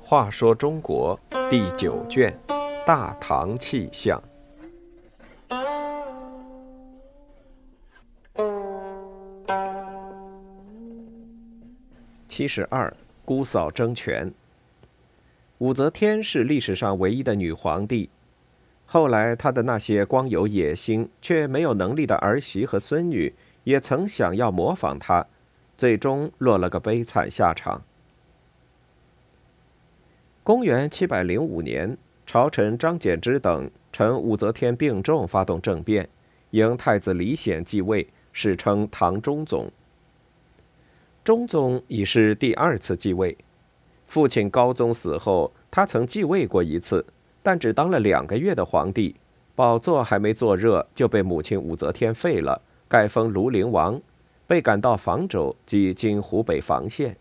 话说中国第九卷《大唐气象》七十二，姑嫂争权。武则天是历史上唯一的女皇帝，后来他的那些光有野心却没有能力的儿媳和孙女，也曾想要模仿他，最终落了个悲惨下场。公元七百零五年，朝臣张柬之等趁武则天病重，发动政变，迎太子李显继位，史称唐中宗。中宗已是第二次继位，父亲高宗死后，他曾继位过一次，但只当了两个月的皇帝，宝座还没坐热，就被母亲武则天废了，改封庐陵王，被赶到房州即今湖北房县。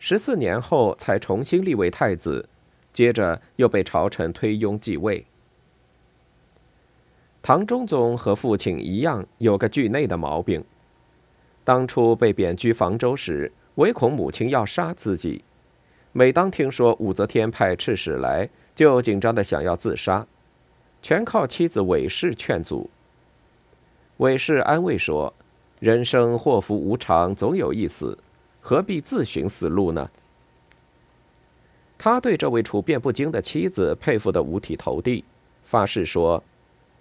十四年后才重新立为太子，接着又被朝臣推拥继位。唐中宗和父亲一样，有个惧内的毛病。当初被贬居房州时，唯恐母亲要杀自己，每当听说武则天派刺史来，就紧张的想要自杀，全靠妻子韦氏劝阻。韦氏安慰说：“人生祸福无常，总有一死。”何必自寻死路呢？他对这位处变不惊的妻子佩服得五体投地，发誓说：“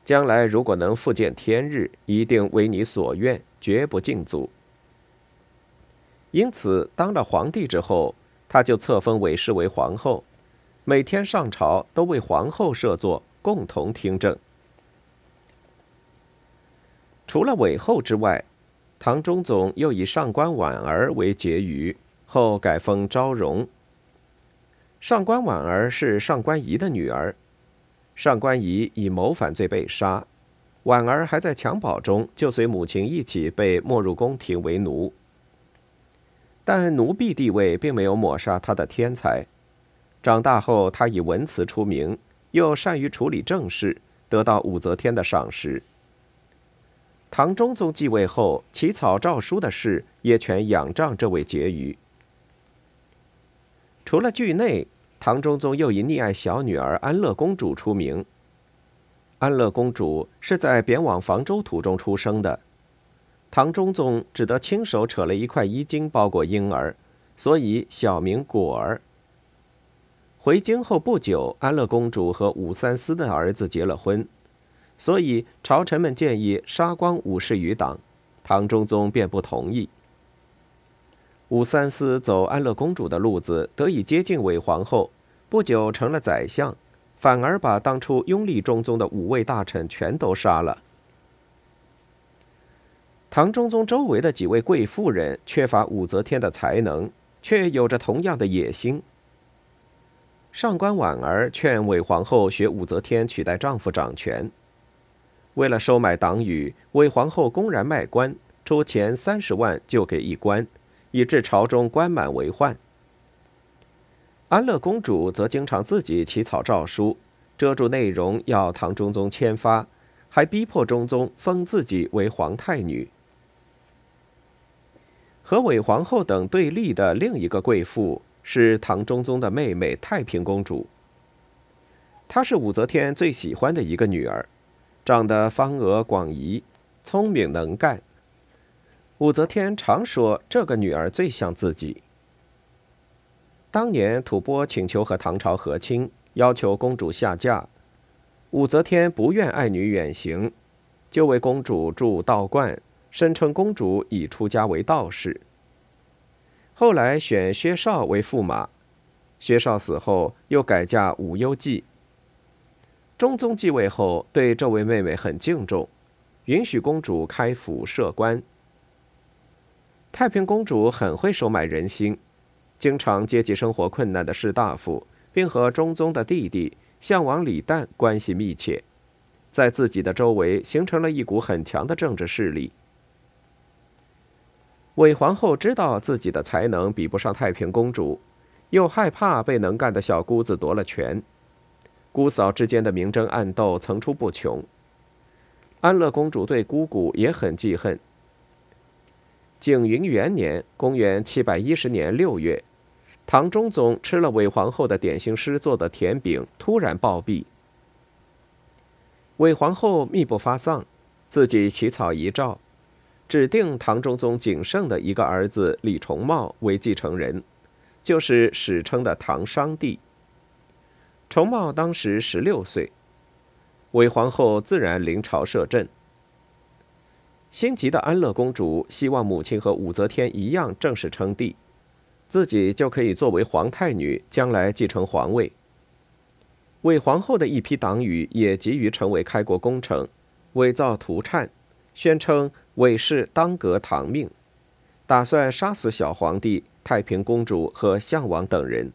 将来如果能复见天日，一定为你所愿，绝不尽足。”因此，当了皇帝之后，他就册封韦氏为皇后，每天上朝都为皇后设座，共同听政。除了韦后之外，唐中宗又以上官婉儿为婕妤，后改封昭容。上官婉儿是上官仪的女儿，上官仪以谋反罪被杀，婉儿还在襁褓中就随母亲一起被没入宫廷为奴。但奴婢地位并没有抹杀她的天才，长大后她以文辞出名，又善于处理政事，得到武则天的赏识。唐中宗继位后，起草诏书的事也全仰仗这位婕妤。除了惧内，唐中宗又以溺爱小女儿安乐公主出名。安乐公主是在贬往房州途中出生的，唐中宗只得亲手扯了一块衣襟包裹婴儿，所以小名果儿。回京后不久，安乐公主和武三思的儿子结了婚。所以，朝臣们建议杀光武氏余党，唐中宗便不同意。武三思走安乐公主的路子，得以接近韦皇后，不久成了宰相，反而把当初拥立中宗的五位大臣全都杀了。唐中宗周围的几位贵妇人缺乏武则天的才能，却有着同样的野心。上官婉儿劝韦皇后学武则天，取代丈夫掌权。为了收买党羽，韦皇后公然卖官，出钱三十万就给一官，以致朝中官满为患。安乐公主则经常自己起草诏书，遮住内容要唐中宗签发，还逼迫中宗封自己为皇太女。和韦皇后等对立的另一个贵妇是唐中宗的妹妹太平公主，她是武则天最喜欢的一个女儿。长得方额广仪，聪明能干。武则天常说这个女儿最像自己。当年吐蕃请求和唐朝和亲，要求公主下嫁，武则天不愿爱女远行，就为公主筑道观，声称公主已出家为道士。后来选薛绍为驸马，薛绍死后又改嫁武攸暨。中宗继位后，对这位妹妹很敬重，允许公主开府设官。太平公主很会收买人心，经常接济生活困难的士大夫，并和中宗的弟弟相王李旦关系密切，在自己的周围形成了一股很强的政治势力。韦皇后知道自己的才能比不上太平公主，又害怕被能干的小姑子夺了权。姑嫂之间的明争暗斗层出不穷。安乐公主对姑姑也很记恨。景云元年（公元710年）六月，唐中宗吃了韦皇后的点心师做的甜饼，突然暴毙。韦皇后密不发丧，自己起草遗诏，指定唐中宗仅剩的一个儿子李重茂为继承人，就是史称的唐商帝。重茂当时十六岁。韦皇后自然临朝摄政。心急的安乐公主希望母亲和武则天一样正式称帝，自己就可以作为皇太女，将来继承皇位。韦皇后的一批党羽也急于成为开国功臣，伪造图忏，宣称韦氏当革唐命，打算杀死小皇帝、太平公主和项王等人。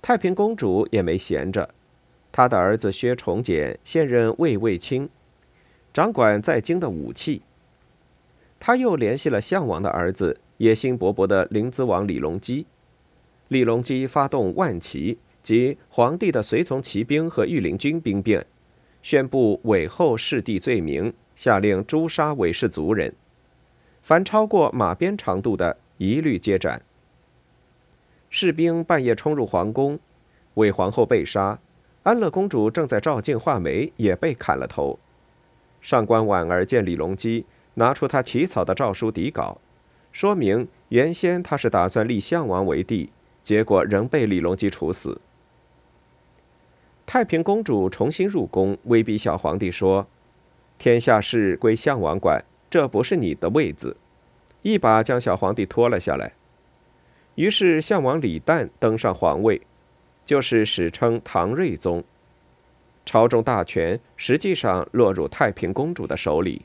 太平公主也没闲着。她的儿子薛崇简现任卫尉卿，掌管在京的武器。他又联系了项王的儿子野心勃勃的临淄王李隆基。李隆基发动万骑及皇帝的随从骑兵和御林军兵变，宣布韦后弑帝罪名，下令诛杀韦氏族人，凡超过马鞭长度的，一律皆斩。士兵半夜冲入皇宫，韦皇后被杀。安乐公主正在照镜画眉，也被砍了头。上官婉儿见李隆基拿出他起草的诏书底稿，说明原先他是打算立项王为帝，结果仍被李隆基处死。太平公主重新入宫威逼小皇帝说天下事归项王管这不是你的位子。一把将小皇帝拖了下来。于是项王李旦登上皇位就是史称唐睿宗。朝中大权实际上落入太平公主的手里。